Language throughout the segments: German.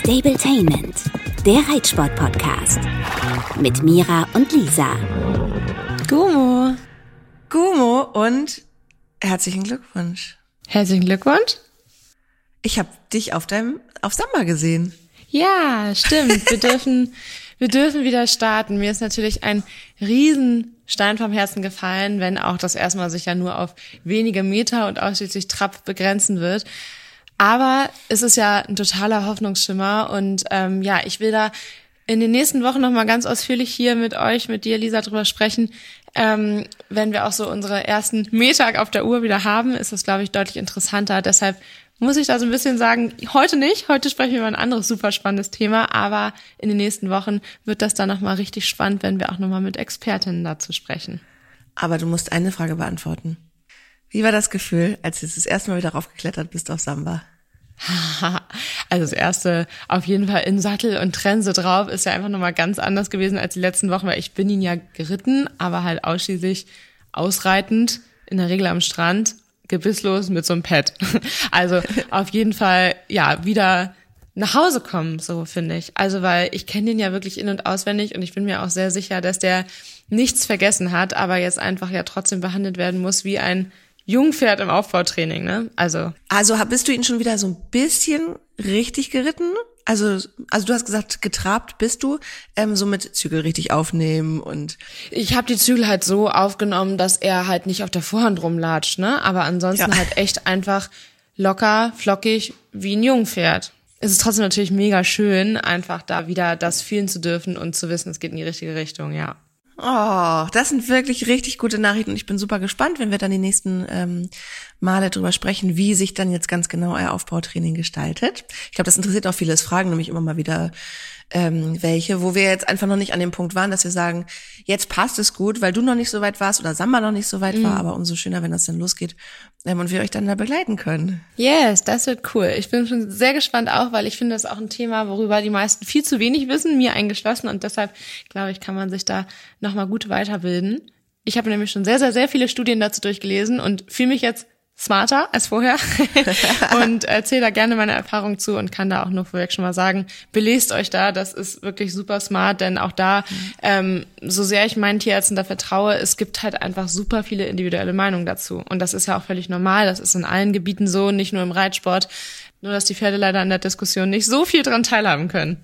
Stabletainment, der Reitsport-Podcast. Mit Mira und Lisa. Gumo. Gumo und herzlichen Glückwunsch. Herzlichen Glückwunsch. Ich habe dich auf deinem auf Samba gesehen. Ja, stimmt. Wir dürfen wir dürfen wieder starten. Mir ist natürlich ein Riesenstein vom Herzen gefallen, wenn auch das erstmal sich ja nur auf wenige Meter und ausschließlich Trab begrenzen wird. Aber es ist ja ein totaler Hoffnungsschimmer und ähm, ja, ich will da in den nächsten Wochen noch mal ganz ausführlich hier mit euch, mit dir, Lisa, drüber sprechen. Ähm, wenn wir auch so unsere ersten Meter auf der Uhr wieder haben, ist das, glaube ich, deutlich interessanter. Deshalb muss ich da so ein bisschen sagen, heute nicht. Heute sprechen wir über ein anderes super spannendes Thema, aber in den nächsten Wochen wird das dann noch mal richtig spannend, wenn wir auch noch mal mit Expertinnen dazu sprechen. Aber du musst eine Frage beantworten. Wie war das Gefühl, als du das erste Mal wieder raufgeklettert bist auf Samba? Also das erste auf jeden Fall in Sattel und Trense drauf ist ja einfach nochmal ganz anders gewesen als die letzten Wochen, weil ich bin ihn ja geritten, aber halt ausschließlich ausreitend, in der Regel am Strand, gebisslos mit so einem Pad. Also auf jeden Fall, ja, wieder nach Hause kommen, so finde ich. Also weil ich kenne den ja wirklich in- und auswendig und ich bin mir auch sehr sicher, dass der nichts vergessen hat, aber jetzt einfach ja trotzdem behandelt werden muss wie ein Jungpferd im Aufbautraining, ne? Also. Also bist du ihn schon wieder so ein bisschen richtig geritten? Also, also du hast gesagt, getrabt bist du, ähm, so mit Zügel richtig aufnehmen und. Ich habe die Zügel halt so aufgenommen, dass er halt nicht auf der Vorhand rumlatscht, ne? Aber ansonsten ja. halt echt einfach locker, flockig wie ein Jungpferd. Es ist trotzdem natürlich mega schön, einfach da wieder das fühlen zu dürfen und zu wissen, es geht in die richtige Richtung, ja. Oh, das sind wirklich richtig gute Nachrichten und ich bin super gespannt, wenn wir dann die nächsten ähm, Male drüber sprechen, wie sich dann jetzt ganz genau euer Aufbautraining gestaltet. Ich glaube, das interessiert auch viele. Es fragen nämlich immer mal wieder ähm, welche, wo wir jetzt einfach noch nicht an dem Punkt waren, dass wir sagen, jetzt passt es gut, weil du noch nicht so weit warst oder Samba noch nicht so weit mhm. war, aber umso schöner, wenn das dann losgeht ähm, und wir euch dann da begleiten können. Yes, das wird cool. Ich bin schon sehr gespannt auch, weil ich finde, das ist auch ein Thema, worüber die meisten viel zu wenig wissen, mir eingeschlossen und deshalb glaube ich, kann man sich da nochmal gut weiterbilden. Ich habe nämlich schon sehr, sehr, sehr viele Studien dazu durchgelesen und fühle mich jetzt smarter als vorher und erzähle da gerne meine Erfahrung zu und kann da auch nur vorweg schon mal sagen, belest euch da, das ist wirklich super smart, denn auch da, ähm, so sehr ich meinen Tierärzten da vertraue, es gibt halt einfach super viele individuelle Meinungen dazu und das ist ja auch völlig normal, das ist in allen Gebieten so, nicht nur im Reitsport, nur dass die Pferde leider in der Diskussion nicht so viel dran teilhaben können.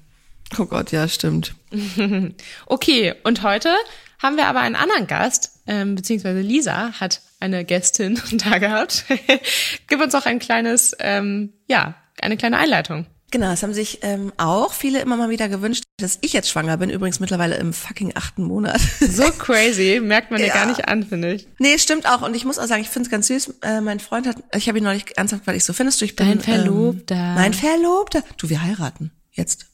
Oh Gott, ja, stimmt. okay, und heute haben wir aber einen anderen Gast, ähm, beziehungsweise Lisa hat eine Gästin da gehabt. Gib uns auch ein kleines, ähm, ja, eine kleine Einleitung. Genau, es haben sich ähm, auch viele immer mal wieder gewünscht, dass ich jetzt schwanger bin. Übrigens mittlerweile im fucking achten Monat. So crazy, merkt man ja. dir gar nicht an, finde ich. Nee, stimmt auch. Und ich muss auch sagen, ich finde es ganz süß. Äh, mein Freund hat, ich habe ihn neulich ernsthaft, weil ich so findest du, ich bin Dein Verlobter. Ähm, mein Verlobter. Du, wir heiraten jetzt.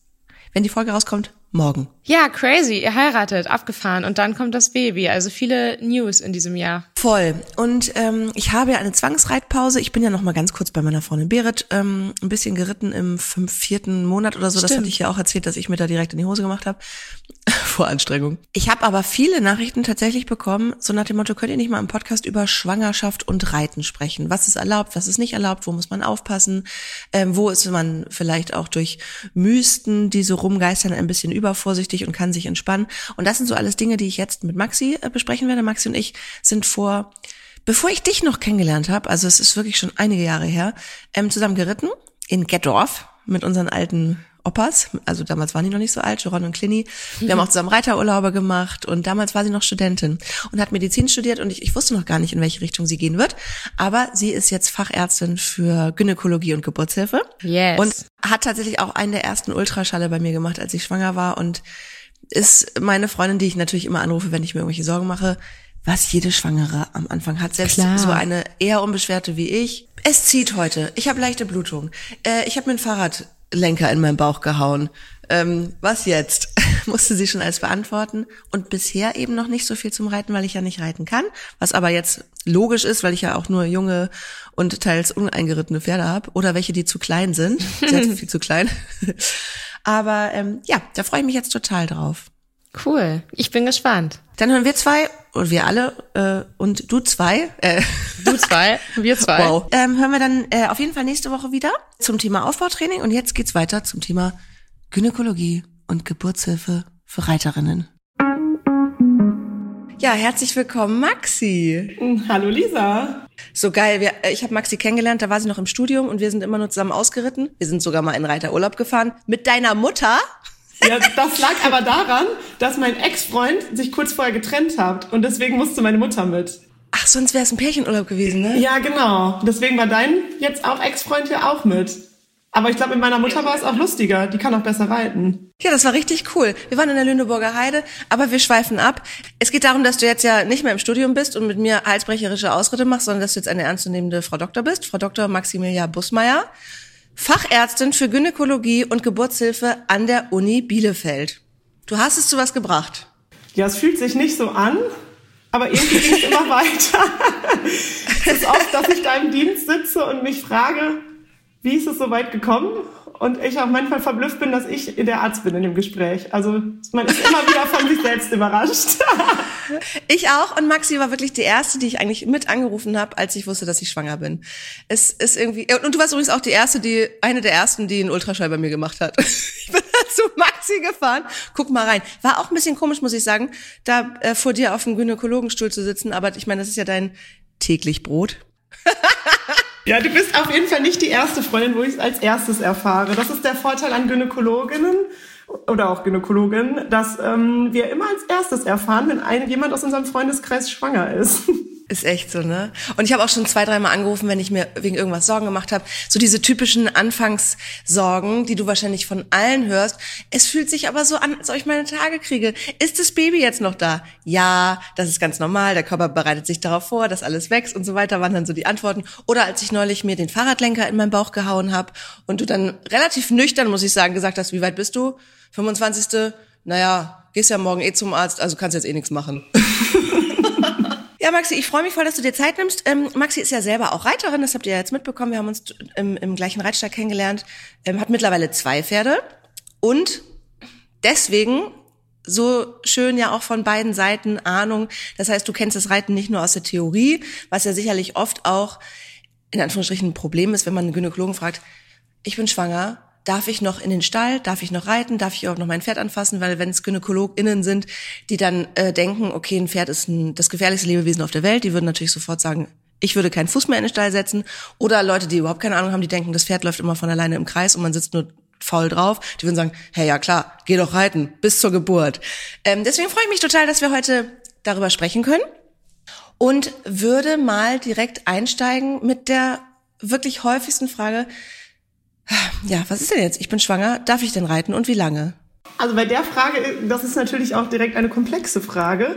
Wenn die Folge rauskommt, morgen. Ja, crazy. Ihr heiratet, abgefahren und dann kommt das Baby. Also viele News in diesem Jahr. Voll. Und ähm, ich habe ja eine Zwangsreitpause. Ich bin ja noch mal ganz kurz bei meiner Freundin Berit ähm, ein bisschen geritten im fünf, vierten Monat oder so. Stimmt. Das hatte ich ja auch erzählt, dass ich mir da direkt in die Hose gemacht habe. Vor Anstrengung. Ich habe aber viele Nachrichten tatsächlich bekommen, so nach dem Motto, könnt ihr nicht mal im Podcast über Schwangerschaft und Reiten sprechen? Was ist erlaubt, was ist nicht erlaubt, wo muss man aufpassen? Ähm, wo ist man vielleicht auch durch Mysten, die so rumgeistern, ein bisschen übervorsichtig und kann sich entspannen? Und das sind so alles Dinge, die ich jetzt mit Maxi äh, besprechen werde. Maxi und ich sind vor bevor ich dich noch kennengelernt habe, also es ist wirklich schon einige Jahre her, ähm, zusammen geritten in Gettorf mit unseren alten Opas, also damals waren die noch nicht so alt, Sharon und Clini. Wir haben auch zusammen Reiterurlaube gemacht und damals war sie noch Studentin und hat Medizin studiert und ich, ich wusste noch gar nicht, in welche Richtung sie gehen wird. Aber sie ist jetzt Fachärztin für Gynäkologie und Geburtshilfe. Yes. Und hat tatsächlich auch einen der ersten Ultraschalle bei mir gemacht, als ich schwanger war und ist meine Freundin, die ich natürlich immer anrufe, wenn ich mir irgendwelche Sorgen mache, was jede Schwangere am Anfang hat. Selbst Klar. so eine eher unbeschwerte wie ich. Es zieht heute. Ich habe leichte Blutung. Äh, ich habe mir ein Fahrrad Lenker in meinen Bauch gehauen. Ähm, was jetzt? Musste sie schon als beantworten. Und bisher eben noch nicht so viel zum Reiten, weil ich ja nicht reiten kann. Was aber jetzt logisch ist, weil ich ja auch nur junge und teils uneingerittene Pferde habe. Oder welche, die zu klein sind. Sehr viel zu klein. aber ähm, ja, da freue ich mich jetzt total drauf. Cool. Ich bin gespannt. Dann hören wir zwei und wir alle äh, und du zwei. Äh, du zwei, wir zwei. Wow. Ähm, hören wir dann äh, auf jeden Fall nächste Woche wieder zum Thema Aufbautraining und jetzt geht's weiter zum Thema Gynäkologie und Geburtshilfe für Reiterinnen. Ja, herzlich willkommen, Maxi. Hallo Lisa. So geil. Wir, äh, ich habe Maxi kennengelernt, da war sie noch im Studium und wir sind immer nur zusammen ausgeritten. Wir sind sogar mal in Reiterurlaub gefahren mit deiner Mutter. Ja, das lag aber daran, dass mein Ex-Freund sich kurz vorher getrennt hat und deswegen musste meine Mutter mit. Ach, sonst wäre es ein Pärchenurlaub gewesen, ne? Ja, genau. Deswegen war dein jetzt auch Ex-Freund ja auch mit. Aber ich glaube, mit meiner Mutter war es auch lustiger. Die kann auch besser reiten. Ja, das war richtig cool. Wir waren in der Lüneburger Heide, aber wir schweifen ab. Es geht darum, dass du jetzt ja nicht mehr im Studium bist und mit mir halsbrecherische Ausritte machst, sondern dass du jetzt eine ernstzunehmende Frau Doktor bist. Frau Dr. Maximilia Busmeier. Fachärztin für Gynäkologie und Geburtshilfe an der Uni Bielefeld. Du hast es zu was gebracht. Ja, es fühlt sich nicht so an, aber irgendwie geht es immer weiter. es ist oft, dass ich da im Dienst sitze und mich frage, wie ist es so weit gekommen? Und ich auch manchmal verblüfft bin, dass ich der Arzt bin in dem Gespräch. Also man ist immer wieder von sich selbst überrascht. ich auch. Und Maxi war wirklich die erste, die ich eigentlich mit angerufen habe, als ich wusste, dass ich schwanger bin. Es ist irgendwie. Und du warst übrigens auch die erste, die eine der ersten, die einen Ultraschall bei mir gemacht hat. ich bin zu Maxi gefahren. Guck mal rein. War auch ein bisschen komisch, muss ich sagen, da äh, vor dir auf dem Gynäkologenstuhl zu sitzen. Aber ich meine, das ist ja dein täglich Brot. Ja, du bist auf jeden Fall nicht die erste Freundin, wo ich es als erstes erfahre. Das ist der Vorteil an Gynäkologinnen oder auch Gynäkologen, dass ähm, wir immer als erstes erfahren, wenn ein, jemand aus unserem Freundeskreis schwanger ist. Ist echt so, ne? Und ich habe auch schon zwei, dreimal angerufen, wenn ich mir wegen irgendwas Sorgen gemacht habe. So diese typischen Anfangssorgen, die du wahrscheinlich von allen hörst. Es fühlt sich aber so an, als ob ich meine Tage kriege. Ist das Baby jetzt noch da? Ja, das ist ganz normal. Der Körper bereitet sich darauf vor, dass alles wächst und so weiter, waren dann so die Antworten. Oder als ich neulich mir den Fahrradlenker in meinen Bauch gehauen habe und du dann relativ nüchtern, muss ich sagen, gesagt hast, wie weit bist du? 25. Naja, gehst ja morgen eh zum Arzt, also kannst jetzt eh nichts machen. Ja, Maxi, ich freue mich voll, dass du dir Zeit nimmst. Ähm, Maxi ist ja selber auch Reiterin, das habt ihr ja jetzt mitbekommen. Wir haben uns im, im gleichen Reitstall kennengelernt, ähm, hat mittlerweile zwei Pferde und deswegen so schön ja auch von beiden Seiten Ahnung. Das heißt, du kennst das Reiten nicht nur aus der Theorie, was ja sicherlich oft auch in Anführungsstrichen ein Problem ist, wenn man einen Gynäkologen fragt, ich bin schwanger, darf ich noch in den Stall, darf ich noch reiten, darf ich auch noch mein Pferd anfassen, weil wenn es GynäkologInnen sind, die dann äh, denken, okay, ein Pferd ist ein, das gefährlichste Lebewesen auf der Welt, die würden natürlich sofort sagen, ich würde keinen Fuß mehr in den Stall setzen. Oder Leute, die überhaupt keine Ahnung haben, die denken, das Pferd läuft immer von alleine im Kreis und man sitzt nur faul drauf. Die würden sagen, hey, ja klar, geh doch reiten, bis zur Geburt. Ähm, deswegen freue ich mich total, dass wir heute darüber sprechen können und würde mal direkt einsteigen mit der wirklich häufigsten Frage, ja, was ist denn jetzt? Ich bin schwanger, darf ich denn reiten und wie lange? Also bei der Frage, das ist natürlich auch direkt eine komplexe Frage,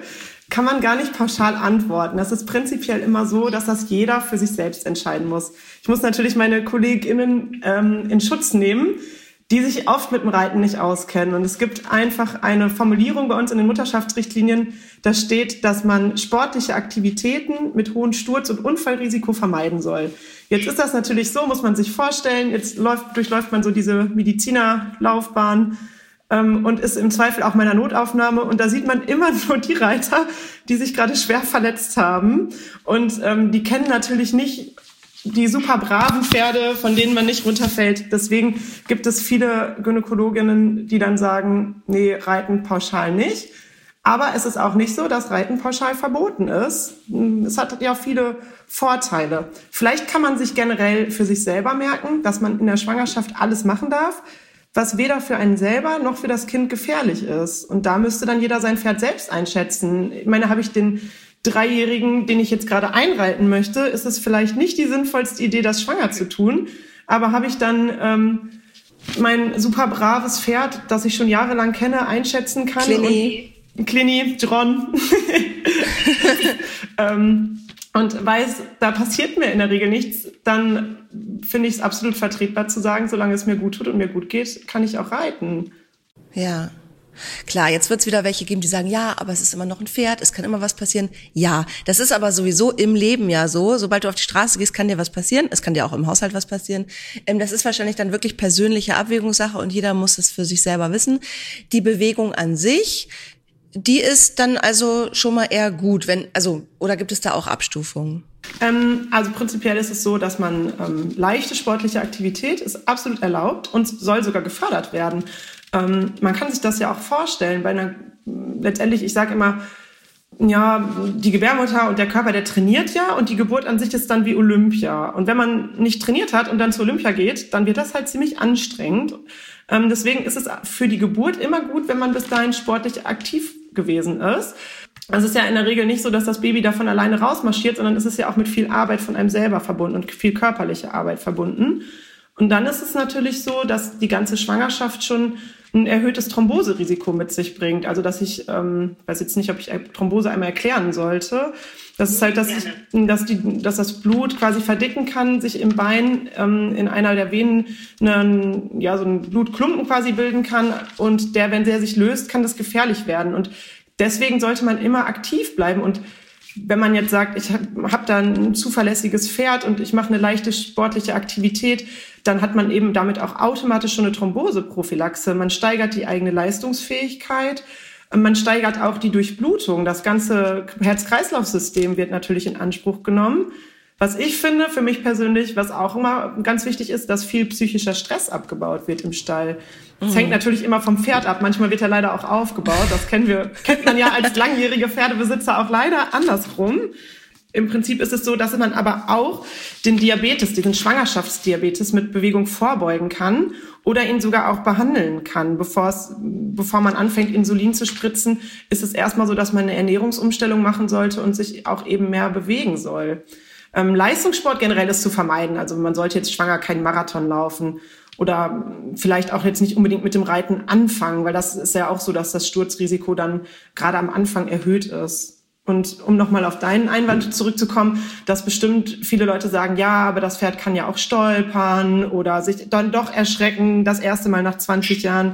kann man gar nicht pauschal antworten. Das ist prinzipiell immer so, dass das jeder für sich selbst entscheiden muss. Ich muss natürlich meine KollegInnen ähm, in Schutz nehmen, die sich oft mit dem Reiten nicht auskennen. Und es gibt einfach eine Formulierung bei uns in den Mutterschaftsrichtlinien, da steht, dass man sportliche Aktivitäten mit hohem Sturz- und Unfallrisiko vermeiden soll. Jetzt ist das natürlich so, muss man sich vorstellen, jetzt läuft, durchläuft man so diese Medizinerlaufbahn ähm, und ist im Zweifel auch meiner Notaufnahme und da sieht man immer nur die Reiter, die sich gerade schwer verletzt haben und ähm, die kennen natürlich nicht die super braven Pferde, von denen man nicht runterfällt. Deswegen gibt es viele Gynäkologinnen, die dann sagen, nee, reiten pauschal nicht. Aber es ist auch nicht so, dass Reiten pauschal verboten ist. Es hat ja viele Vorteile. Vielleicht kann man sich generell für sich selber merken, dass man in der Schwangerschaft alles machen darf, was weder für einen selber noch für das Kind gefährlich ist. Und da müsste dann jeder sein Pferd selbst einschätzen. Ich meine, habe ich den Dreijährigen, den ich jetzt gerade einreiten möchte, ist es vielleicht nicht die sinnvollste Idee, das schwanger zu tun. Aber habe ich dann ähm, mein super braves Pferd, das ich schon jahrelang kenne, einschätzen kann? Clini. Clini, John. ähm, und weiß, da passiert mir in der Regel nichts, dann finde ich es absolut vertretbar zu sagen, solange es mir gut tut und mir gut geht, kann ich auch reiten. Ja, Klar, jetzt wird es wieder welche geben, die sagen, ja, aber es ist immer noch ein Pferd, es kann immer was passieren. Ja, das ist aber sowieso im Leben ja so. Sobald du auf die Straße gehst, kann dir was passieren. Es kann dir auch im Haushalt was passieren. Ähm, das ist wahrscheinlich dann wirklich persönliche Abwägungssache und jeder muss es für sich selber wissen. Die Bewegung an sich die ist dann also schon mal eher gut, wenn, also, oder gibt es da auch Abstufungen? Ähm, also prinzipiell ist es so, dass man ähm, leichte sportliche Aktivität ist absolut erlaubt und soll sogar gefördert werden. Ähm, man kann sich das ja auch vorstellen, bei letztendlich, ich sage immer, ja, die Gebärmutter und der Körper, der trainiert ja und die Geburt an sich ist dann wie Olympia. Und wenn man nicht trainiert hat und dann zu Olympia geht, dann wird das halt ziemlich anstrengend. Ähm, deswegen ist es für die Geburt immer gut, wenn man bis dahin sportlich aktiv gewesen ist. Es ist ja in der Regel nicht so, dass das Baby davon alleine rausmarschiert, sondern es ist ja auch mit viel Arbeit von einem selber verbunden und viel körperliche Arbeit verbunden. Und dann ist es natürlich so, dass die ganze Schwangerschaft schon ein erhöhtes Thromboserisiko mit sich bringt. Also dass ich, ähm, weiß jetzt nicht, ob ich Thrombose einmal erklären sollte. Das ist halt, dass, ich, dass, die, dass das Blut quasi verdicken kann, sich im Bein ähm, in einer der Venen einen, ja, so einen Blutklumpen quasi bilden kann. Und der, wenn der sich löst, kann das gefährlich werden. Und deswegen sollte man immer aktiv bleiben. Und wenn man jetzt sagt, ich habe hab da ein zuverlässiges Pferd und ich mache eine leichte sportliche Aktivität, dann hat man eben damit auch automatisch schon eine Thromboseprophylaxe. Man steigert die eigene Leistungsfähigkeit. Man steigert auch die Durchblutung. Das ganze Herz-Kreislauf-System wird natürlich in Anspruch genommen. Was ich finde, für mich persönlich, was auch immer ganz wichtig ist, dass viel psychischer Stress abgebaut wird im Stall. Das mhm. hängt natürlich immer vom Pferd ab. Manchmal wird er leider auch aufgebaut. Das kennen wir, kennt man ja als langjährige Pferdebesitzer auch leider andersrum. Im Prinzip ist es so, dass man aber auch den Diabetes, diesen Schwangerschaftsdiabetes mit Bewegung vorbeugen kann oder ihn sogar auch behandeln kann. Bevor, es, bevor man anfängt, Insulin zu spritzen, ist es erstmal so, dass man eine Ernährungsumstellung machen sollte und sich auch eben mehr bewegen soll. Ähm, Leistungssport generell ist zu vermeiden. Also man sollte jetzt schwanger keinen Marathon laufen oder vielleicht auch jetzt nicht unbedingt mit dem Reiten anfangen, weil das ist ja auch so, dass das Sturzrisiko dann gerade am Anfang erhöht ist. Und um nochmal auf deinen Einwand zurückzukommen, dass bestimmt viele Leute sagen, ja, aber das Pferd kann ja auch stolpern oder sich dann doch erschrecken, das erste Mal nach 20 Jahren.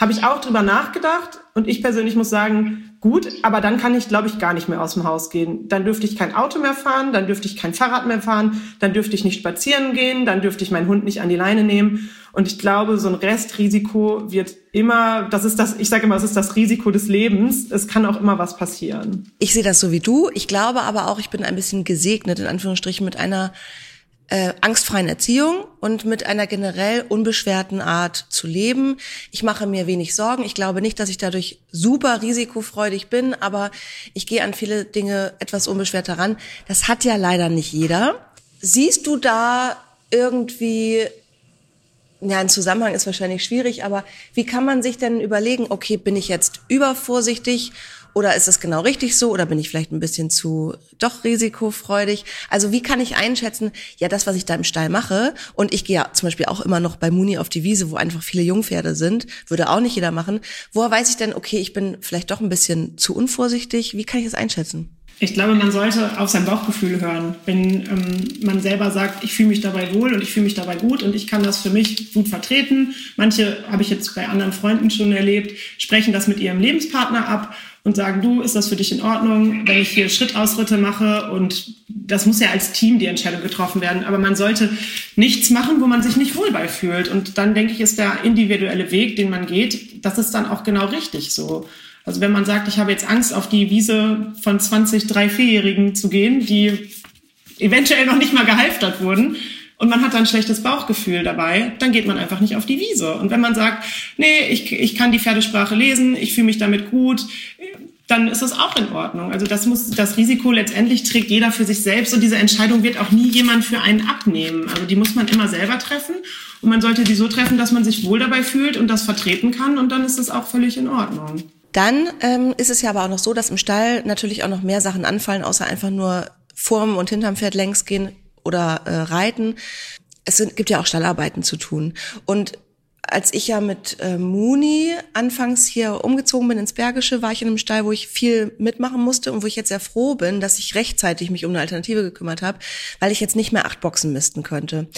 Habe ich auch drüber nachgedacht und ich persönlich muss sagen, gut, aber dann kann ich, glaube ich, gar nicht mehr aus dem Haus gehen. Dann dürfte ich kein Auto mehr fahren, dann dürfte ich kein Fahrrad mehr fahren, dann dürfte ich nicht spazieren gehen, dann dürfte ich meinen Hund nicht an die Leine nehmen. Und ich glaube, so ein Restrisiko wird immer, das ist das, ich sage immer, es ist das Risiko des Lebens. Es kann auch immer was passieren. Ich sehe das so wie du. Ich glaube aber auch, ich bin ein bisschen gesegnet, in Anführungsstrichen, mit einer äh, angstfreien Erziehung und mit einer generell unbeschwerten Art zu leben. Ich mache mir wenig Sorgen. Ich glaube nicht, dass ich dadurch super risikofreudig bin, aber ich gehe an viele Dinge etwas unbeschwert heran. Das hat ja leider nicht jeder. Siehst du da irgendwie ja, ein Zusammenhang ist wahrscheinlich schwierig, aber wie kann man sich denn überlegen, okay, bin ich jetzt übervorsichtig oder ist es genau richtig so? Oder bin ich vielleicht ein bisschen zu doch risikofreudig? Also wie kann ich einschätzen, ja, das, was ich da im Stall mache, und ich gehe ja zum Beispiel auch immer noch bei Muni auf die Wiese, wo einfach viele Jungpferde sind, würde auch nicht jeder machen. Woher weiß ich denn, okay, ich bin vielleicht doch ein bisschen zu unvorsichtig? Wie kann ich das einschätzen? Ich glaube, man sollte auf sein Bauchgefühl hören. Wenn ähm, man selber sagt, ich fühle mich dabei wohl und ich fühle mich dabei gut und ich kann das für mich gut vertreten. Manche habe ich jetzt bei anderen Freunden schon erlebt, sprechen das mit ihrem Lebenspartner ab und sagen, du, ist das für dich in Ordnung, wenn ich hier Schrittausritte mache? Und das muss ja als Team die Entscheidung getroffen werden. Aber man sollte nichts machen, wo man sich nicht wohl fühlt. Und dann denke ich, ist der individuelle Weg, den man geht, das ist dann auch genau richtig so. Also wenn man sagt, ich habe jetzt Angst, auf die Wiese von 20 drei, vierjährigen zu gehen, die eventuell noch nicht mal gehalftert wurden, und man hat dann ein schlechtes Bauchgefühl dabei, dann geht man einfach nicht auf die Wiese. Und wenn man sagt, nee, ich, ich kann die Pferdesprache lesen, ich fühle mich damit gut, dann ist das auch in Ordnung. Also das muss, das Risiko letztendlich trägt jeder für sich selbst und diese Entscheidung wird auch nie jemand für einen abnehmen. Also die muss man immer selber treffen und man sollte die so treffen, dass man sich wohl dabei fühlt und das vertreten kann und dann ist das auch völlig in Ordnung. Dann ähm, ist es ja aber auch noch so, dass im Stall natürlich auch noch mehr Sachen anfallen, außer einfach nur vorm und hinterm Pferd längs gehen oder äh, reiten. Es sind, gibt ja auch Stallarbeiten zu tun. Und als ich ja mit äh, Muni anfangs hier umgezogen bin ins Bergische, war ich in einem Stall, wo ich viel mitmachen musste und wo ich jetzt sehr froh bin, dass ich rechtzeitig mich um eine Alternative gekümmert habe, weil ich jetzt nicht mehr acht Boxen misten könnte.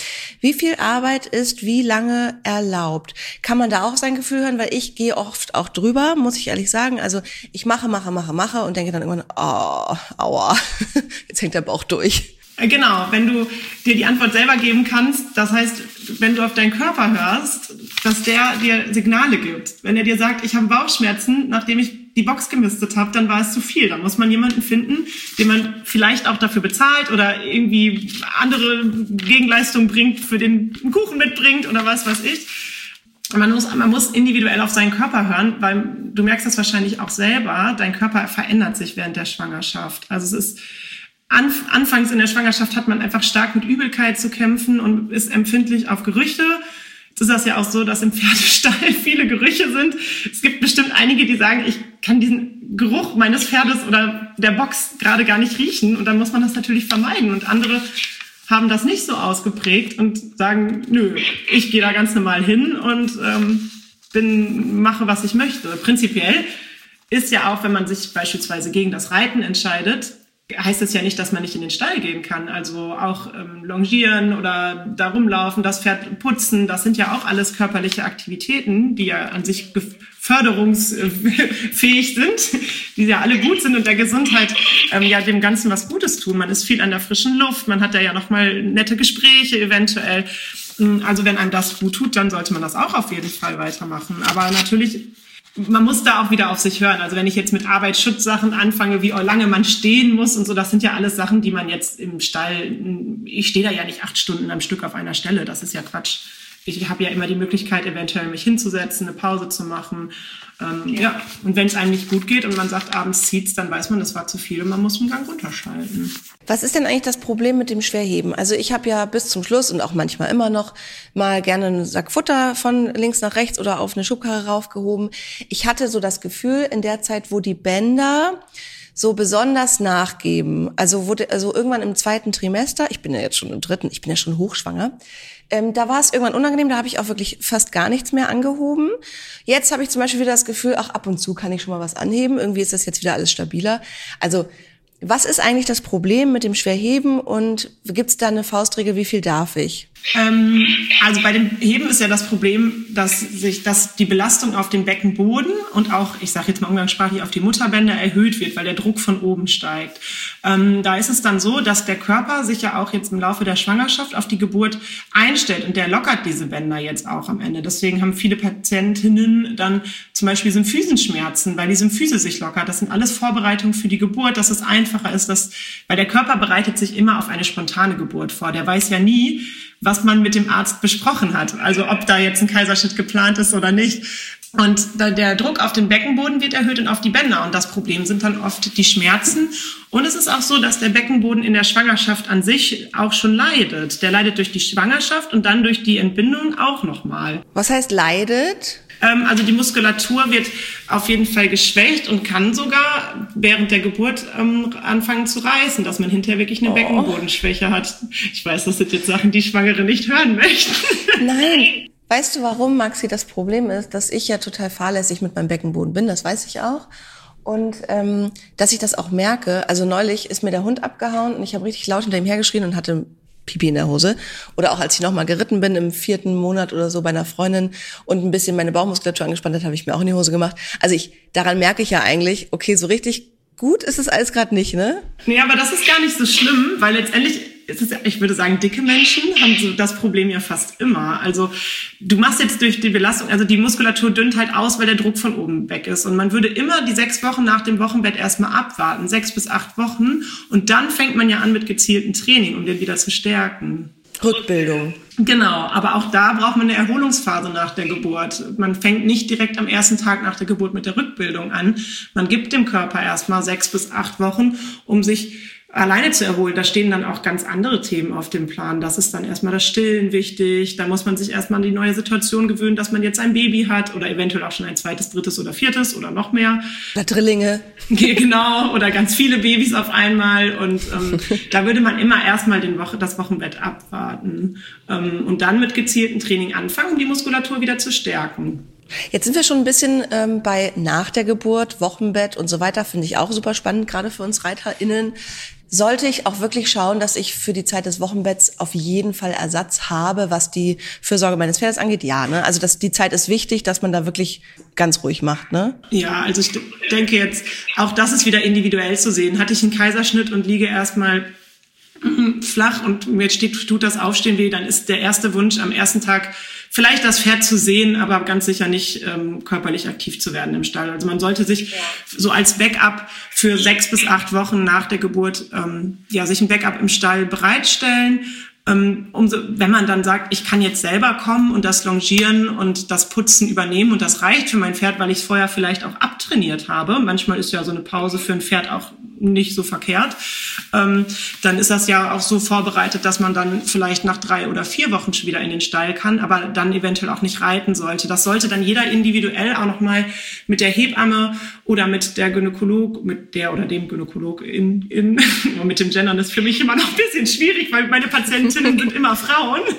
Wie viel Arbeit ist wie lange erlaubt? Kann man da auch sein Gefühl hören? Weil ich gehe oft auch drüber, muss ich ehrlich sagen. Also ich mache, mache, mache, mache und denke dann irgendwann, oh, aua, jetzt hängt der Bauch durch. Äh, genau, wenn du dir die Antwort selber geben kannst, das heißt, wenn du auf deinen Körper hörst, dass der dir Signale gibt. Wenn er dir sagt, ich habe Bauchschmerzen, nachdem ich die Box gemistet habe, dann war es zu viel. Dann muss man jemanden finden, den man vielleicht auch dafür bezahlt oder irgendwie andere Gegenleistungen bringt, für den Kuchen mitbringt oder was weiß ich. Man muss, man muss individuell auf seinen Körper hören, weil du merkst das wahrscheinlich auch selber. Dein Körper verändert sich während der Schwangerschaft. Also es ist anfangs in der Schwangerschaft hat man einfach stark mit Übelkeit zu kämpfen und ist empfindlich auf Gerüche. Jetzt ist das ja auch so, dass im Pferdestall viele Gerüche sind. Es gibt bestimmt einige, die sagen, ich kann diesen Geruch meines Pferdes oder der Box gerade gar nicht riechen. Und dann muss man das natürlich vermeiden. Und andere haben das nicht so ausgeprägt und sagen, nö, ich gehe da ganz normal hin und ähm, bin, mache, was ich möchte. Prinzipiell ist ja auch, wenn man sich beispielsweise gegen das Reiten entscheidet, heißt es ja nicht, dass man nicht in den Stall gehen kann. Also auch ähm, longieren oder da rumlaufen, das Pferd putzen, das sind ja auch alles körperliche Aktivitäten, die ja an sich förderungsfähig sind, die ja alle gut sind und der Gesundheit ähm, ja dem Ganzen was Gutes tun. Man ist viel an der frischen Luft, man hat da ja nochmal nette Gespräche eventuell. Also wenn einem das gut tut, dann sollte man das auch auf jeden Fall weitermachen. Aber natürlich man muss da auch wieder auf sich hören. Also wenn ich jetzt mit Arbeitsschutzsachen anfange, wie lange man stehen muss und so, das sind ja alles Sachen, die man jetzt im Stall, ich stehe da ja nicht acht Stunden am Stück auf einer Stelle, das ist ja Quatsch. Ich habe ja immer die Möglichkeit, eventuell mich hinzusetzen, eine Pause zu machen. Ähm, ja. ja. und wenn es einem nicht gut geht und man sagt, abends zieht's, dann weiß man, das war zu viel und man muss einen Gang runterschalten. Was ist denn eigentlich das Problem mit dem Schwerheben? Also ich habe ja bis zum Schluss und auch manchmal immer noch mal gerne einen Sack Futter von links nach rechts oder auf eine Schubkarre raufgehoben. Ich hatte so das Gefühl, in der Zeit, wo die Bänder so besonders nachgeben, also wurde also irgendwann im zweiten Trimester, ich bin ja jetzt schon im dritten, ich bin ja schon hochschwanger, ähm, da war es irgendwann unangenehm, da habe ich auch wirklich fast gar nichts mehr angehoben. Jetzt habe ich zum Beispiel wieder das Gefühl, ach, ab und zu kann ich schon mal was anheben. Irgendwie ist das jetzt wieder alles stabiler. Also was ist eigentlich das Problem mit dem Schwerheben und gibt es da eine Faustregel, wie viel darf ich? Ähm, also bei dem Heben ist ja das Problem, dass sich, dass die Belastung auf den Beckenboden und auch, ich sage jetzt mal umgangssprachlich, auf die Mutterbänder erhöht wird, weil der Druck von oben steigt. Ähm, da ist es dann so, dass der Körper sich ja auch jetzt im Laufe der Schwangerschaft auf die Geburt einstellt und der lockert diese Bänder jetzt auch am Ende. Deswegen haben viele Patientinnen dann zum Beispiel Symphysenschmerzen, weil die Symphyse sich lockert. Das sind alles Vorbereitungen für die Geburt, dass es einfacher ist, dass, weil der Körper bereitet sich immer auf eine spontane Geburt vor. Der weiß ja nie, was man mit dem Arzt besprochen hat. Also ob da jetzt ein Kaiserschnitt geplant ist oder nicht. Und der Druck auf den Beckenboden wird erhöht und auf die Bänder. Und das Problem sind dann oft die Schmerzen. Und es ist auch so, dass der Beckenboden in der Schwangerschaft an sich auch schon leidet. Der leidet durch die Schwangerschaft und dann durch die Entbindung auch nochmal. Was heißt leidet? Ähm, also die Muskulatur wird auf jeden Fall geschwächt und kann sogar während der Geburt ähm, anfangen zu reißen, dass man hinterher wirklich eine oh. Beckenbodenschwäche hat. Ich weiß, das sind jetzt Sachen, die Schwangere nicht hören möchten. Nein. Weißt du, warum, Maxi, das Problem ist, dass ich ja total fahrlässig mit meinem Beckenboden bin, das weiß ich auch. Und ähm, dass ich das auch merke, also neulich ist mir der Hund abgehauen und ich habe richtig laut hinter ihm hergeschrien und hatte Pipi in der Hose. Oder auch als ich nochmal geritten bin im vierten Monat oder so bei einer Freundin und ein bisschen meine Bauchmuskulatur angespannt hat, habe ich mir auch in die Hose gemacht. Also ich, daran merke ich ja eigentlich, okay, so richtig gut ist es alles gerade nicht, ne? Nee, aber das ist gar nicht so schlimm, weil letztendlich ist ich würde sagen, dicke Menschen haben so das Problem ja fast immer. Also du machst jetzt durch die Belastung, also die Muskulatur dünnt halt aus, weil der Druck von oben weg ist. Und man würde immer die sechs Wochen nach dem Wochenbett erstmal abwarten, sechs bis acht Wochen. Und dann fängt man ja an mit gezielten Training, um den wieder zu stärken. Rückbildung. Genau, aber auch da braucht man eine Erholungsphase nach der Geburt. Man fängt nicht direkt am ersten Tag nach der Geburt mit der Rückbildung an. Man gibt dem Körper erstmal sechs bis acht Wochen, um sich alleine zu erholen. Da stehen dann auch ganz andere Themen auf dem Plan. Das ist dann erstmal das Stillen wichtig. Da muss man sich erstmal an die neue Situation gewöhnen, dass man jetzt ein Baby hat oder eventuell auch schon ein zweites, drittes oder viertes oder noch mehr. Oder Drillinge. Genau, oder ganz viele Babys auf einmal. Und ähm, da würde man immer erstmal den Woche, das Wochenbett abwarten ähm, und dann mit gezieltem Training anfangen, um die Muskulatur wieder zu stärken. Jetzt sind wir schon ein bisschen ähm, bei nach der Geburt, Wochenbett und so weiter, finde ich auch super spannend, gerade für uns ReiterInnen. Sollte ich auch wirklich schauen, dass ich für die Zeit des Wochenbetts auf jeden Fall Ersatz habe, was die Fürsorge meines Pferdes angeht? Ja, ne? Also das, die Zeit ist wichtig, dass man da wirklich ganz ruhig macht, ne? Ja, also ich denke jetzt, auch das ist wieder individuell zu sehen. Hatte ich einen Kaiserschnitt und liege erstmal flach und mir steht, tut das Aufstehen weh, dann ist der erste Wunsch am ersten Tag vielleicht das Pferd zu sehen, aber ganz sicher nicht ähm, körperlich aktiv zu werden im Stall. Also man sollte sich ja. so als Backup für sechs bis acht Wochen nach der Geburt ähm, ja sich ein Backup im Stall bereitstellen ähm, umso, wenn man dann sagt, ich kann jetzt selber kommen und das Longieren und das Putzen übernehmen und das reicht für mein Pferd, weil ich es vorher vielleicht auch abtrainiert habe. Manchmal ist ja so eine Pause für ein Pferd auch nicht so verkehrt. Ähm, dann ist das ja auch so vorbereitet, dass man dann vielleicht nach drei oder vier Wochen schon wieder in den Stall kann, aber dann eventuell auch nicht reiten sollte. Das sollte dann jeder individuell auch nochmal mit der Hebamme oder mit der Gynäkolog, mit der oder dem Gynäkolog in, in mit dem Gendern ist für mich immer noch ein bisschen schwierig, weil meine Patientinnen sind immer Frauen.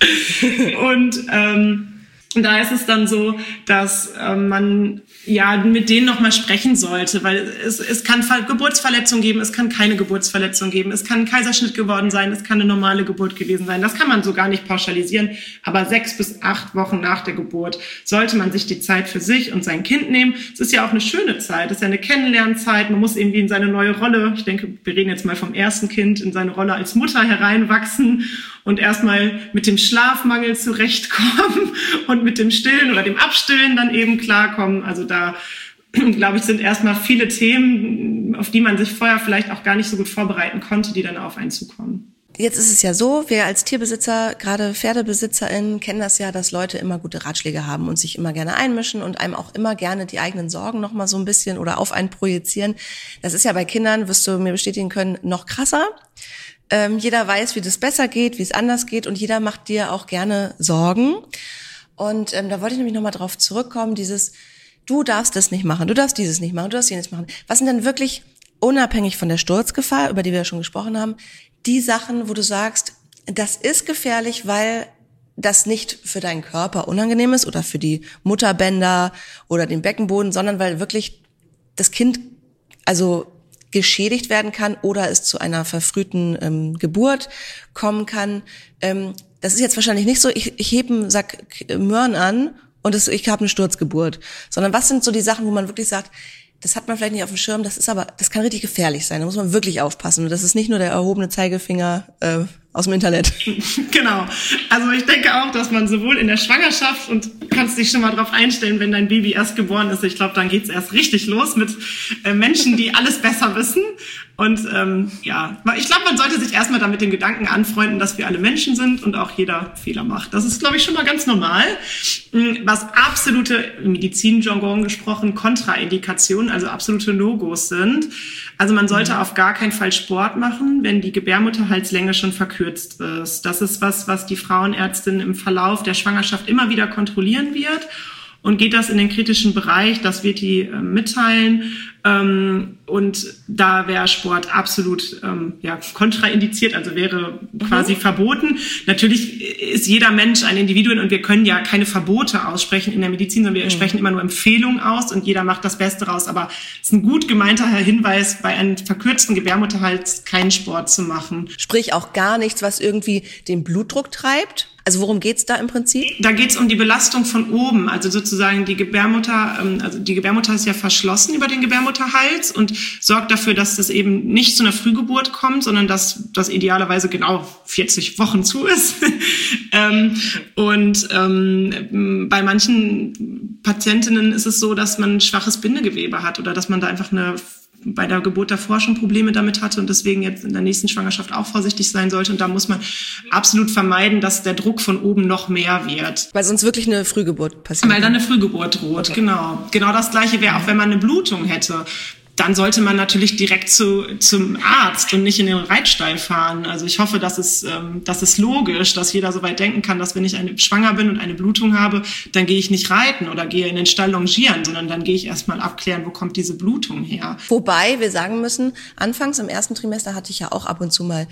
Und ähm, da ist es dann so, dass äh, man ja mit denen noch mal sprechen sollte, weil es, es kann Geburtsverletzungen geben, es kann keine Geburtsverletzung geben, es kann ein Kaiserschnitt geworden sein, es kann eine normale Geburt gewesen sein. Das kann man so gar nicht pauschalisieren. Aber sechs bis acht Wochen nach der Geburt sollte man sich die Zeit für sich und sein Kind nehmen. Es ist ja auch eine schöne Zeit, es ist ja eine Kennenlernzeit. Man muss irgendwie in seine neue Rolle, ich denke, wir reden jetzt mal vom ersten Kind, in seine Rolle als Mutter hereinwachsen und erstmal mit dem Schlafmangel zurechtkommen und mit dem Stillen oder dem Abstillen dann eben klarkommen. Also da, glaube ich, sind erstmal viele Themen, auf die man sich vorher vielleicht auch gar nicht so gut vorbereiten konnte, die dann auf einen zukommen. Jetzt ist es ja so, wir als Tierbesitzer, gerade PferdebesitzerInnen, kennen das ja, dass Leute immer gute Ratschläge haben und sich immer gerne einmischen und einem auch immer gerne die eigenen Sorgen nochmal so ein bisschen oder auf einen projizieren. Das ist ja bei Kindern, wirst du mir bestätigen können, noch krasser. Ähm, jeder weiß, wie das besser geht, wie es anders geht und jeder macht dir auch gerne Sorgen. Und ähm, da wollte ich nämlich nochmal drauf zurückkommen, dieses, du darfst das nicht machen, du darfst dieses nicht machen, du darfst jenes machen. Was sind denn wirklich, unabhängig von der Sturzgefahr, über die wir ja schon gesprochen haben, die Sachen, wo du sagst, das ist gefährlich, weil das nicht für deinen Körper unangenehm ist oder für die Mutterbänder oder den Beckenboden, sondern weil wirklich das Kind also geschädigt werden kann oder es zu einer verfrühten ähm, Geburt kommen kann. Ähm, das ist jetzt wahrscheinlich nicht so, ich, ich hebe einen Sack Möhren an und es, ich habe eine Sturzgeburt, sondern was sind so die Sachen, wo man wirklich sagt, das hat man vielleicht nicht auf dem Schirm, das ist aber, das kann richtig gefährlich sein, da muss man wirklich aufpassen. Und das ist nicht nur der erhobene Zeigefinger äh, aus dem Internet. Genau. Also ich denke auch, dass man sowohl in der Schwangerschaft und kannst dich schon mal drauf einstellen, wenn dein Baby erst geboren ist. Ich glaube, dann geht's erst richtig los mit äh, Menschen, die alles besser wissen. Und ähm, ja, ich glaube, man sollte sich erstmal damit den Gedanken anfreunden, dass wir alle Menschen sind und auch jeder Fehler macht. Das ist, glaube ich, schon mal ganz normal. Hm, was absolute Medizinjargon gesprochen Kontraindikationen, also absolute No-Gos sind. Also man sollte mhm. auf gar keinen Fall Sport machen, wenn die Gebärmutterhalslänge schon verkürzt ist. Das ist was, was die Frauenärztin im Verlauf der Schwangerschaft immer wieder kontrollieren wird. Und geht das in den kritischen Bereich, das wird die äh, mitteilen. Ähm, und da wäre Sport absolut ähm, ja, kontraindiziert, also wäre quasi mhm. verboten. Natürlich ist jeder Mensch ein Individuum und wir können ja keine Verbote aussprechen in der Medizin, sondern wir mhm. sprechen immer nur Empfehlungen aus und jeder macht das Beste raus. Aber es ist ein gut gemeinter Hinweis, bei einem verkürzten Gebärmutterhals keinen Sport zu machen. Sprich auch gar nichts, was irgendwie den Blutdruck treibt? Also worum geht's da im Prinzip? Da geht's um die Belastung von oben, also sozusagen die Gebärmutter, ähm, also die Gebärmutter ist ja verschlossen über den Gebärmutterhals und sorgt dafür, dass das eben nicht zu einer Frühgeburt kommt, sondern dass das idealerweise genau 40 Wochen zu ist. ähm, und ähm, bei manchen Patientinnen ist es so, dass man schwaches Bindegewebe hat oder dass man da einfach eine bei der Geburt davor schon Probleme damit hatte und deswegen jetzt in der nächsten Schwangerschaft auch vorsichtig sein sollte. Und da muss man absolut vermeiden, dass der Druck von oben noch mehr wird. Weil sonst wirklich eine Frühgeburt passiert. Weil dann eine Frühgeburt droht, okay. genau. Genau das gleiche wäre auch, wenn man eine Blutung hätte dann sollte man natürlich direkt zu, zum Arzt und nicht in den Reitstall fahren. Also ich hoffe, dass es, ähm, das ist logisch, dass jeder so weit denken kann, dass wenn ich eine, schwanger bin und eine Blutung habe, dann gehe ich nicht reiten oder gehe in den Stall longieren, sondern dann gehe ich erstmal abklären, wo kommt diese Blutung her. Wobei wir sagen müssen, anfangs im ersten Trimester hatte ich ja auch ab und zu mal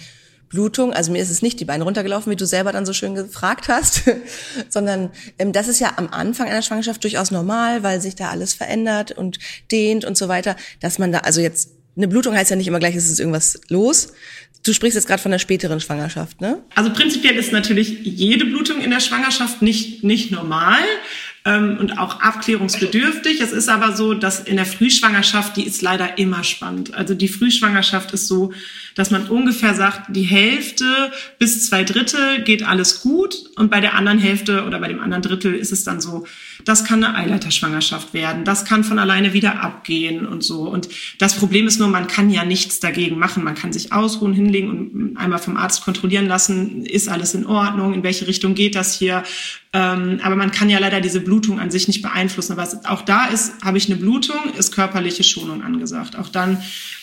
Blutung. Also mir ist es nicht die Beine runtergelaufen, wie du selber dann so schön gefragt hast, sondern ähm, das ist ja am Anfang einer Schwangerschaft durchaus normal, weil sich da alles verändert und dehnt und so weiter, dass man da, also jetzt, eine Blutung heißt ja nicht immer gleich, es ist irgendwas los. Du sprichst jetzt gerade von der späteren Schwangerschaft, ne? Also prinzipiell ist natürlich jede Blutung in der Schwangerschaft nicht, nicht normal. Ähm, und auch abklärungsbedürftig. Es ist aber so, dass in der Frühschwangerschaft, die ist leider immer spannend. Also die Frühschwangerschaft ist so, dass man ungefähr sagt, die Hälfte bis zwei Drittel geht alles gut und bei der anderen Hälfte oder bei dem anderen Drittel ist es dann so, das kann eine Eileiterschwangerschaft werden, das kann von alleine wieder abgehen und so. Und das Problem ist nur, man kann ja nichts dagegen machen. Man kann sich ausruhen, hinlegen und einmal vom Arzt kontrollieren lassen, ist alles in Ordnung, in welche Richtung geht das hier. Ähm, aber man kann ja leider diese Blutung an sich nicht beeinflussen. Aber auch da ist, habe ich eine Blutung, ist körperliche Schonung angesagt. Auch dann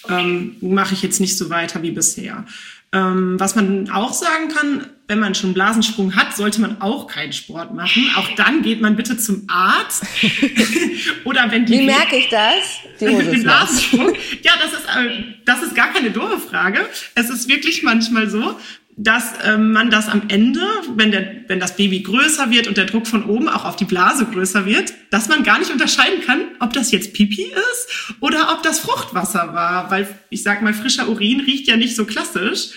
ähm, mache ich jetzt nicht so weiter wie bisher. Ähm, was man auch sagen kann, wenn man schon Blasensprung hat, sollte man auch keinen Sport machen. Auch dann geht man bitte zum Arzt. Oder wenn die Wie merke ich das? Die Hose den Blasensprung. Ja, das ist, äh, das ist gar keine doofe Frage. Es ist wirklich manchmal so, dass ähm, man das am Ende, wenn, der, wenn das Baby größer wird und der Druck von oben auch auf die Blase größer wird, dass man gar nicht unterscheiden kann, ob das jetzt Pipi ist oder ob das Fruchtwasser war. Weil ich sag mal, frischer Urin riecht ja nicht so klassisch.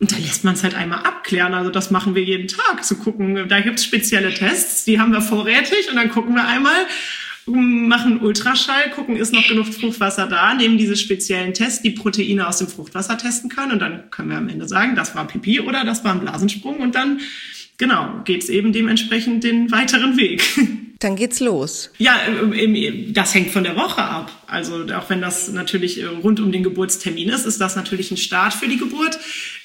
Und da lässt man es halt einmal abklären. Also das machen wir jeden Tag, zu gucken. Da gibt's spezielle Tests, die haben wir vorrätig und dann gucken wir einmal, machen Ultraschall, gucken, ist noch genug Fruchtwasser da, nehmen diese speziellen Tests, die Proteine aus dem Fruchtwasser testen können und dann können wir am Ende sagen, das war Pipi oder das war ein Blasensprung und dann, genau, geht's eben dementsprechend den weiteren Weg. Dann geht's los. Ja, das hängt von der Woche ab. Also auch wenn das natürlich äh, rund um den Geburtstermin ist, ist das natürlich ein Start für die Geburt.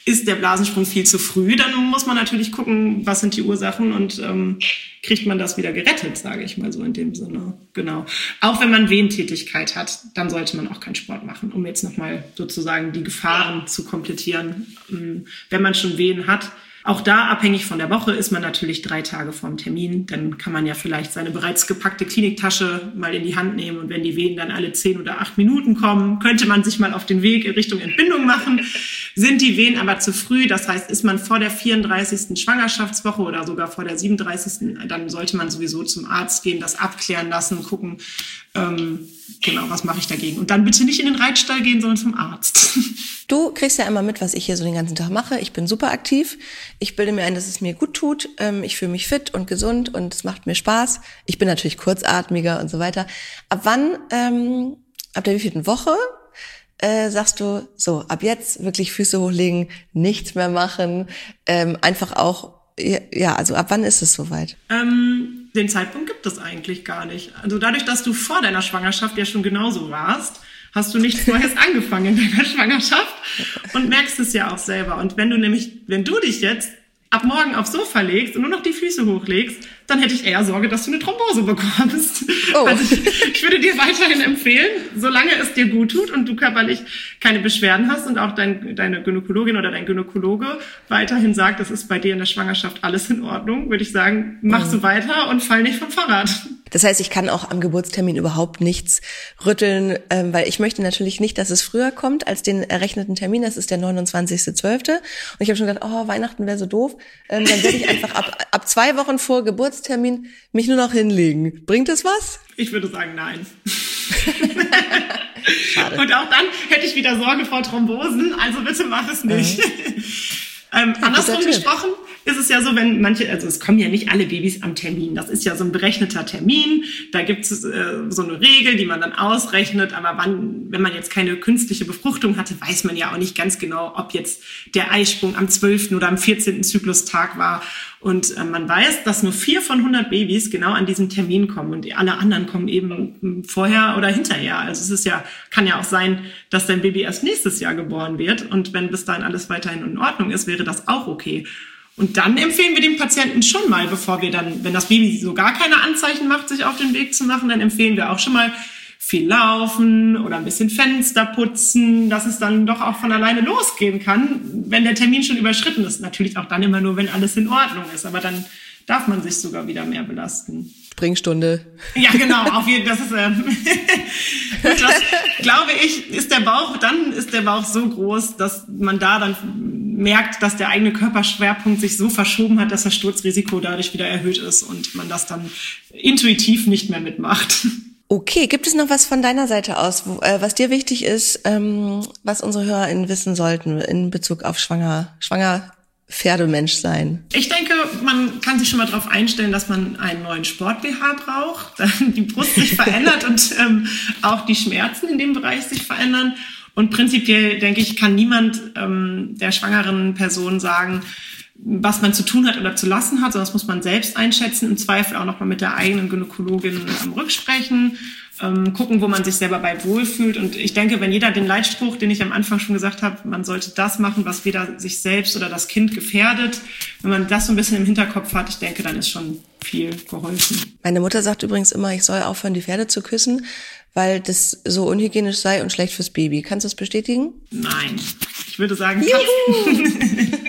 Ist der Blasensprung viel zu früh, dann muss man natürlich gucken, was sind die Ursachen und ähm, kriegt man das wieder gerettet, sage ich mal so in dem Sinne. Genau. Auch wenn man Wehentätigkeit hat, dann sollte man auch keinen Sport machen, um jetzt nochmal sozusagen die Gefahren zu komplettieren. Ähm, wenn man schon Wehen hat, auch da, abhängig von der Woche, ist man natürlich drei Tage vorm Termin. Dann kann man ja vielleicht seine bereits gepackte Kliniktasche mal in die Hand nehmen und wenn die Wehen dann alle zehn oder acht Minuten kommen, könnte man sich mal auf den Weg in Richtung Entbindung machen. Sind die Wehen aber zu früh, das heißt, ist man vor der 34. Schwangerschaftswoche oder sogar vor der 37., dann sollte man sowieso zum Arzt gehen, das abklären lassen, gucken, ähm, genau, was mache ich dagegen. Und dann bitte nicht in den Reitstall gehen, sondern zum Arzt. Du kriegst ja immer mit, was ich hier so den ganzen Tag mache. Ich bin super aktiv. Ich bilde mir ein, dass es mir gut tut. Ähm, ich fühle mich fit und gesund und es macht mir Spaß. Ich bin natürlich kurzatmiger und so weiter. Ab wann, ähm, ab der wievielten Woche äh, sagst du, so, ab jetzt wirklich Füße hochlegen, nichts mehr machen, ähm, einfach auch, ja, also ab wann ist es soweit? Ähm, den Zeitpunkt gibt es eigentlich gar nicht. Also dadurch, dass du vor deiner Schwangerschaft ja schon genauso warst, hast du nicht vorher angefangen in deiner Schwangerschaft und merkst es ja auch selber. Und wenn du nämlich, wenn du dich jetzt ab morgen aufs Sofa legst und nur noch die Füße hochlegst, dann hätte ich eher Sorge, dass du eine Thrombose bekommst. Oh. Also ich, ich, würde dir weiterhin empfehlen, solange es dir gut tut und du körperlich keine Beschwerden hast und auch dein, deine Gynäkologin oder dein Gynäkologe weiterhin sagt, das ist bei dir in der Schwangerschaft alles in Ordnung, würde ich sagen, mach mhm. so weiter und fall nicht vom Fahrrad. Das heißt, ich kann auch am Geburtstermin überhaupt nichts rütteln, ähm, weil ich möchte natürlich nicht, dass es früher kommt als den errechneten Termin. Das ist der 29.12. Und ich habe schon gedacht, oh, Weihnachten wäre so doof. Ähm, dann werde ich einfach ab, ab zwei Wochen vor Geburtstermin mich nur noch hinlegen. Bringt es was? Ich würde sagen, nein. Schade. Und auch dann hätte ich wieder Sorge vor Thrombosen. Also bitte mach es nicht. Mhm. ähm, andersrum gesprochen, ist es ja so, wenn manche, also es kommen ja nicht alle Babys am Termin. Das ist ja so ein berechneter Termin. Da gibt es äh, so eine Regel, die man dann ausrechnet. Aber wann, wenn man jetzt keine künstliche Befruchtung hatte, weiß man ja auch nicht ganz genau, ob jetzt der Eisprung am 12. oder am 14. Zyklustag war. Und äh, man weiß, dass nur vier von 100 Babys genau an diesem Termin kommen und alle anderen kommen eben vorher oder hinterher. Also es ist ja, kann ja auch sein, dass dein Baby erst nächstes Jahr geboren wird. Und wenn bis dahin alles weiterhin in Ordnung ist, wäre das auch okay. Und dann empfehlen wir dem Patienten schon mal, bevor wir dann, wenn das Baby so gar keine Anzeichen macht, sich auf den Weg zu machen, dann empfehlen wir auch schon mal viel laufen oder ein bisschen Fenster putzen, dass es dann doch auch von alleine losgehen kann, wenn der Termin schon überschritten ist. Natürlich auch dann immer nur, wenn alles in Ordnung ist, aber dann darf man sich sogar wieder mehr belasten. Springstunde. Ja, genau, auf jeden das ist äh, das, glaube ich, ist der Bauch, dann ist der Bauch so groß, dass man da dann merkt, dass der eigene Körperschwerpunkt sich so verschoben hat, dass das Sturzrisiko dadurch wieder erhöht ist und man das dann intuitiv nicht mehr mitmacht. Okay, gibt es noch was von deiner Seite aus, wo, äh, was dir wichtig ist, ähm, was unsere HörerInnen wissen sollten in Bezug auf schwanger, schwanger Pferdemensch sein? Ich denke, man kann sich schon mal darauf einstellen, dass man einen neuen Sport-BH braucht, dann die Brust sich verändert und ähm, auch die Schmerzen in dem Bereich sich verändern. Und prinzipiell, denke ich, kann niemand ähm, der schwangeren Person sagen, was man zu tun hat oder zu lassen hat, sondern das muss man selbst einschätzen, im Zweifel auch nochmal mit der eigenen Gynäkologin ähm, rücksprechen, ähm, gucken, wo man sich selber bei wohlfühlt. Und ich denke, wenn jeder den Leitspruch, den ich am Anfang schon gesagt habe, man sollte das machen, was weder sich selbst oder das Kind gefährdet, wenn man das so ein bisschen im Hinterkopf hat, ich denke, dann ist schon viel geholfen. Meine Mutter sagt übrigens immer, ich soll aufhören, die Pferde zu küssen, weil das so unhygienisch sei und schlecht fürs Baby. Kannst du das bestätigen? Nein. Ich würde sagen, Katzen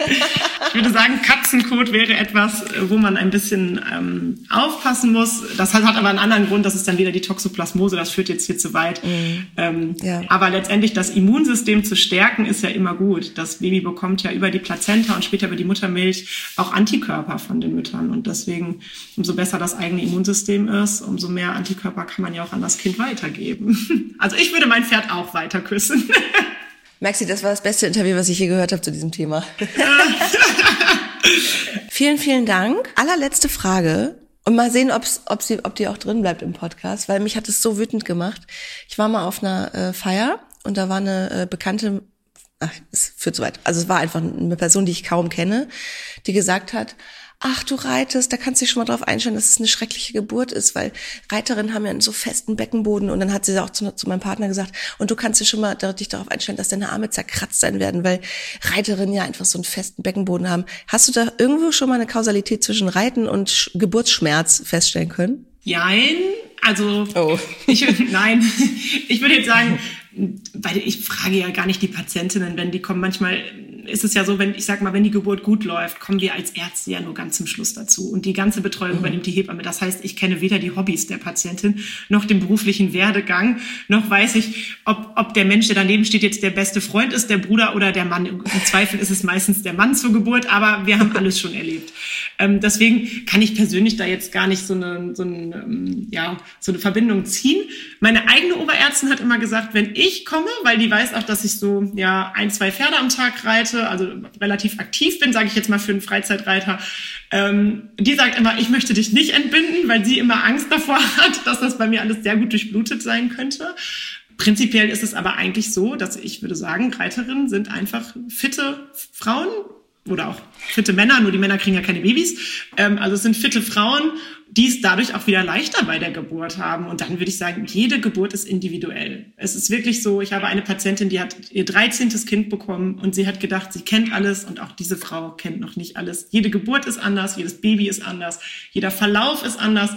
ich würde sagen, Katzenkot wäre etwas, wo man ein bisschen ähm, aufpassen muss. Das hat, hat, aber einen anderen Grund, das ist dann wieder die Toxoplasmose, das führt jetzt hier zu weit. Mhm. Ähm, ja. Aber letztendlich das Immunsystem zu stärken, ist ja immer gut. Das Baby bekommt ja über die Plazenta und später über die Muttermilch auch Antikörper von den Müttern. Und deswegen, umso besser das eigene Immunsystem ist, umso mehr Antikörper kann man ja auch an das Kind weitergeben. Also ich würde mein Pferd auch weiter küssen. Maxi, das war das beste Interview, was ich je gehört habe zu diesem Thema. vielen, vielen Dank. Allerletzte Frage. Und mal sehen, ob's, ob, sie, ob die auch drin bleibt im Podcast, weil mich hat es so wütend gemacht. Ich war mal auf einer äh, Feier und da war eine äh, bekannte, ach, es führt zu weit. Also es war einfach eine Person, die ich kaum kenne, die gesagt hat, ach, du reitest, da kannst du dich schon mal drauf einstellen, dass es eine schreckliche Geburt ist, weil Reiterinnen haben ja einen so festen Beckenboden. Und dann hat sie auch zu, zu meinem Partner gesagt, und du kannst dich schon mal dich darauf einstellen, dass deine Arme zerkratzt sein werden, weil Reiterinnen ja einfach so einen festen Beckenboden haben. Hast du da irgendwo schon mal eine Kausalität zwischen Reiten und Geburtsschmerz feststellen können? Nein, also oh. ich, nein, ich würde jetzt sagen, weil ich frage ja gar nicht die Patientinnen, wenn die kommen. Manchmal ist es ja so, wenn ich sag mal, wenn die Geburt gut läuft, kommen wir als Ärzte ja nur ganz zum Schluss dazu und die ganze Betreuung mhm. übernimmt die Hebamme. Das heißt, ich kenne weder die Hobbys der Patientin noch den beruflichen Werdegang, noch weiß ich, ob, ob der Mensch, der daneben steht, jetzt der beste Freund ist, der Bruder oder der Mann. Im Zweifel ist es meistens der Mann zur Geburt, aber wir haben alles schon erlebt. Ähm, deswegen kann ich persönlich da jetzt gar nicht so eine, so, eine, ähm, ja, so eine Verbindung ziehen. Meine eigene Oberärztin hat immer gesagt, wenn ich komme, weil die weiß auch, dass ich so ja ein, zwei Pferde am Tag reite, also relativ aktiv bin, sage ich jetzt mal für einen Freizeitreiter, ähm, die sagt immer, ich möchte dich nicht entbinden, weil sie immer Angst davor hat, dass das bei mir alles sehr gut durchblutet sein könnte. Prinzipiell ist es aber eigentlich so, dass ich würde sagen, Reiterinnen sind einfach fitte Frauen oder auch fitte Männer, nur die Männer kriegen ja keine Babys. Ähm, also es sind fitte Frauen, die es dadurch auch wieder leichter bei der Geburt haben. Und dann würde ich sagen, jede Geburt ist individuell. Es ist wirklich so, ich habe eine Patientin, die hat ihr 13. Kind bekommen und sie hat gedacht, sie kennt alles und auch diese Frau kennt noch nicht alles. Jede Geburt ist anders, jedes Baby ist anders, jeder Verlauf ist anders.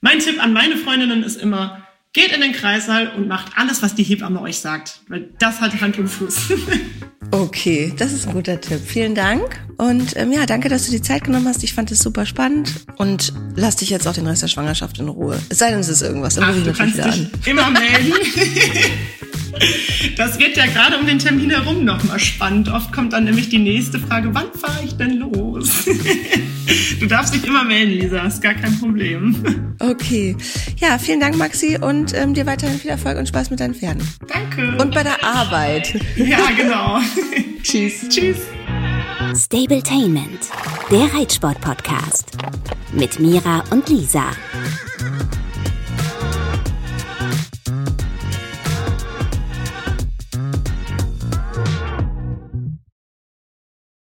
Mein Tipp an meine Freundinnen ist immer, geht in den Kreissaal und macht alles, was die Hebamme euch sagt, weil das hat Hand und Fuß. Okay, das ist ein guter Tipp. Vielen Dank. Und ähm, ja, danke, dass du die Zeit genommen hast. Ich fand es super spannend. Und lass dich jetzt auch den Rest der Schwangerschaft in Ruhe. Es sei denn, es ist irgendwas. Dann Ach, ich du kannst dich an. immer melden. Das wird ja gerade um den Termin herum nochmal spannend. Oft kommt dann nämlich die nächste Frage, wann fahre ich denn los? Du darfst dich immer melden, Lisa, ist gar kein Problem. Okay. Ja, vielen Dank, Maxi, und ähm, dir weiterhin viel Erfolg und Spaß mit deinen Pferden. Danke. Und bei der Arbeit. Ja, genau. Tschüss. Tschüss. Stabletainment, der Reitsport-Podcast. Mit Mira und Lisa.